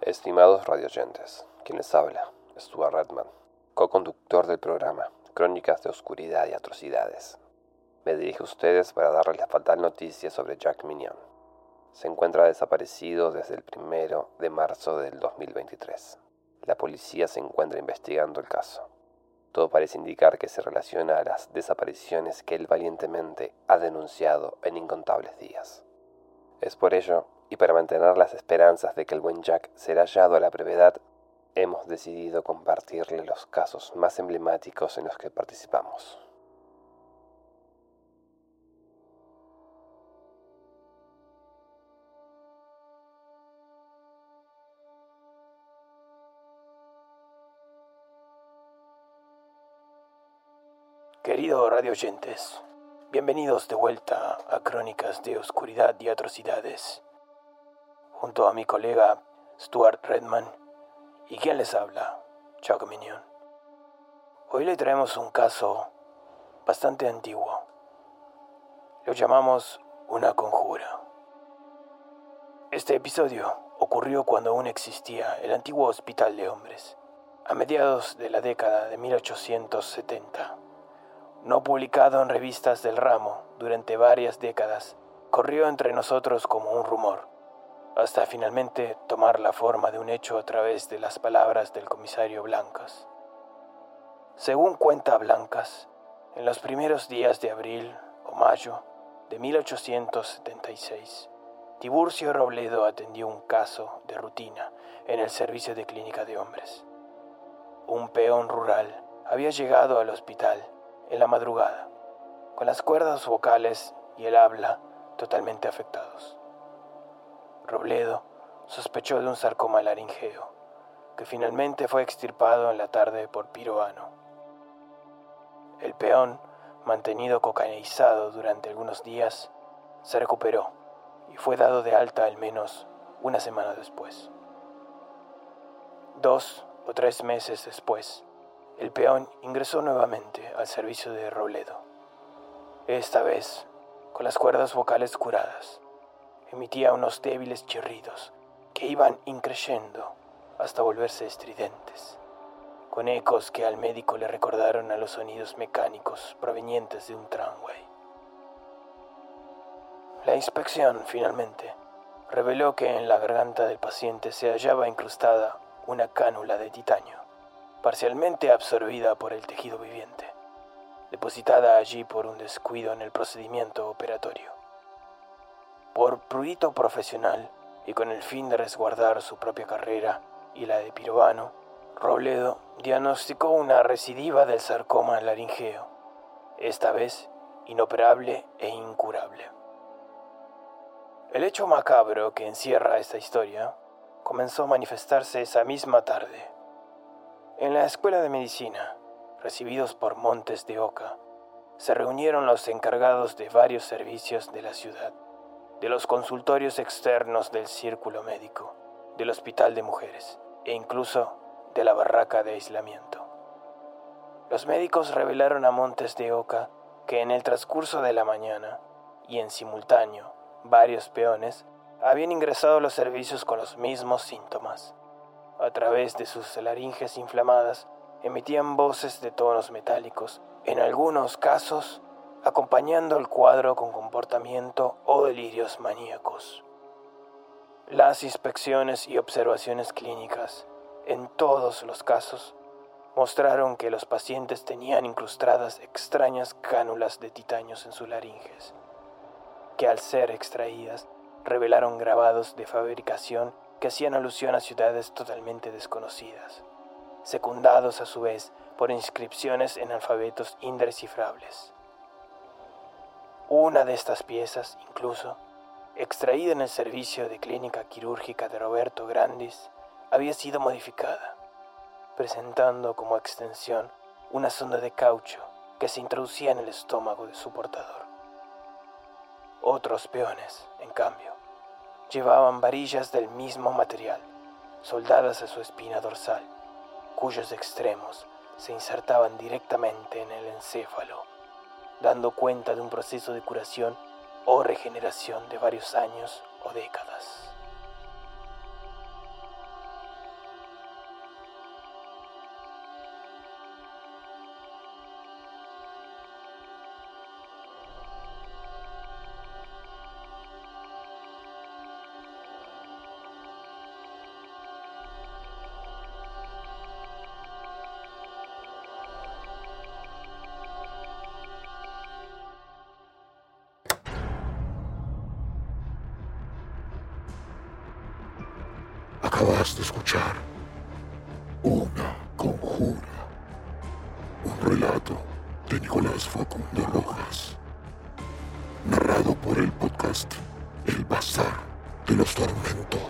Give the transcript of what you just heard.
Estimados radioyentes, quien les habla, Stuart Redman, co-conductor del programa Crónicas de Oscuridad y Atrocidades. Me dirijo a ustedes para darles la fatal noticia sobre Jack Minion. Se encuentra desaparecido desde el primero de marzo del 2023. La policía se encuentra investigando el caso. Todo parece indicar que se relaciona a las desapariciones que él valientemente ha denunciado en incontables días. Es por ello y para mantener las esperanzas de que el buen Jack será hallado a la brevedad, hemos decidido compartirle los casos más emblemáticos en los que participamos. Querido radio oyentes, bienvenidos de vuelta a Crónicas de Oscuridad y Atrocidades junto a mi colega Stuart Redman y quien les habla, Chuck Minion. Hoy le traemos un caso bastante antiguo. Lo llamamos una conjura. Este episodio ocurrió cuando aún existía el antiguo hospital de hombres, a mediados de la década de 1870. No publicado en revistas del ramo durante varias décadas, corrió entre nosotros como un rumor hasta finalmente tomar la forma de un hecho a través de las palabras del comisario Blancas. Según cuenta Blancas, en los primeros días de abril o mayo de 1876, Tiburcio Robledo atendió un caso de rutina en el servicio de clínica de hombres. Un peón rural había llegado al hospital en la madrugada, con las cuerdas vocales y el habla totalmente afectados. Robledo sospechó de un sarcoma laringeo, que finalmente fue extirpado en la tarde por Piroano. El peón, mantenido cocainizado durante algunos días, se recuperó y fue dado de alta al menos una semana después. Dos o tres meses después, el peón ingresó nuevamente al servicio de Robledo, esta vez con las cuerdas vocales curadas emitía unos débiles chirridos que iban increyendo hasta volverse estridentes, con ecos que al médico le recordaron a los sonidos mecánicos provenientes de un tramway. La inspección, finalmente, reveló que en la garganta del paciente se hallaba incrustada una cánula de titanio, parcialmente absorbida por el tejido viviente, depositada allí por un descuido en el procedimiento operatorio. Por prurito profesional y con el fin de resguardar su propia carrera y la de Pirovano, Robledo diagnosticó una recidiva del sarcoma laringeo, esta vez inoperable e incurable. El hecho macabro que encierra esta historia comenzó a manifestarse esa misma tarde. En la escuela de medicina, recibidos por Montes de Oca, se reunieron los encargados de varios servicios de la ciudad de los consultorios externos del círculo médico, del hospital de mujeres e incluso de la barraca de aislamiento. Los médicos revelaron a Montes de Oca que en el transcurso de la mañana y en simultáneo varios peones habían ingresado a los servicios con los mismos síntomas. A través de sus laringes inflamadas emitían voces de tonos metálicos, en algunos casos acompañando el cuadro con comportamiento o delirios maníacos. Las inspecciones y observaciones clínicas, en todos los casos, mostraron que los pacientes tenían incrustadas extrañas cánulas de titanio en sus laringes, que al ser extraídas revelaron grabados de fabricación que hacían alusión a ciudades totalmente desconocidas, secundados a su vez por inscripciones en alfabetos indescifrables. Una de estas piezas, incluso, extraída en el servicio de clínica quirúrgica de Roberto Grandis, había sido modificada, presentando como extensión una sonda de caucho que se introducía en el estómago de su portador. Otros peones, en cambio, llevaban varillas del mismo material, soldadas a su espina dorsal, cuyos extremos se insertaban directamente en el encéfalo, dando cuenta de un proceso de curación o regeneración de varios años o décadas. Acabas de escuchar una conjura, un relato de Nicolás Facundo Rojas, narrado por el podcast El Bazar de los Tormentos.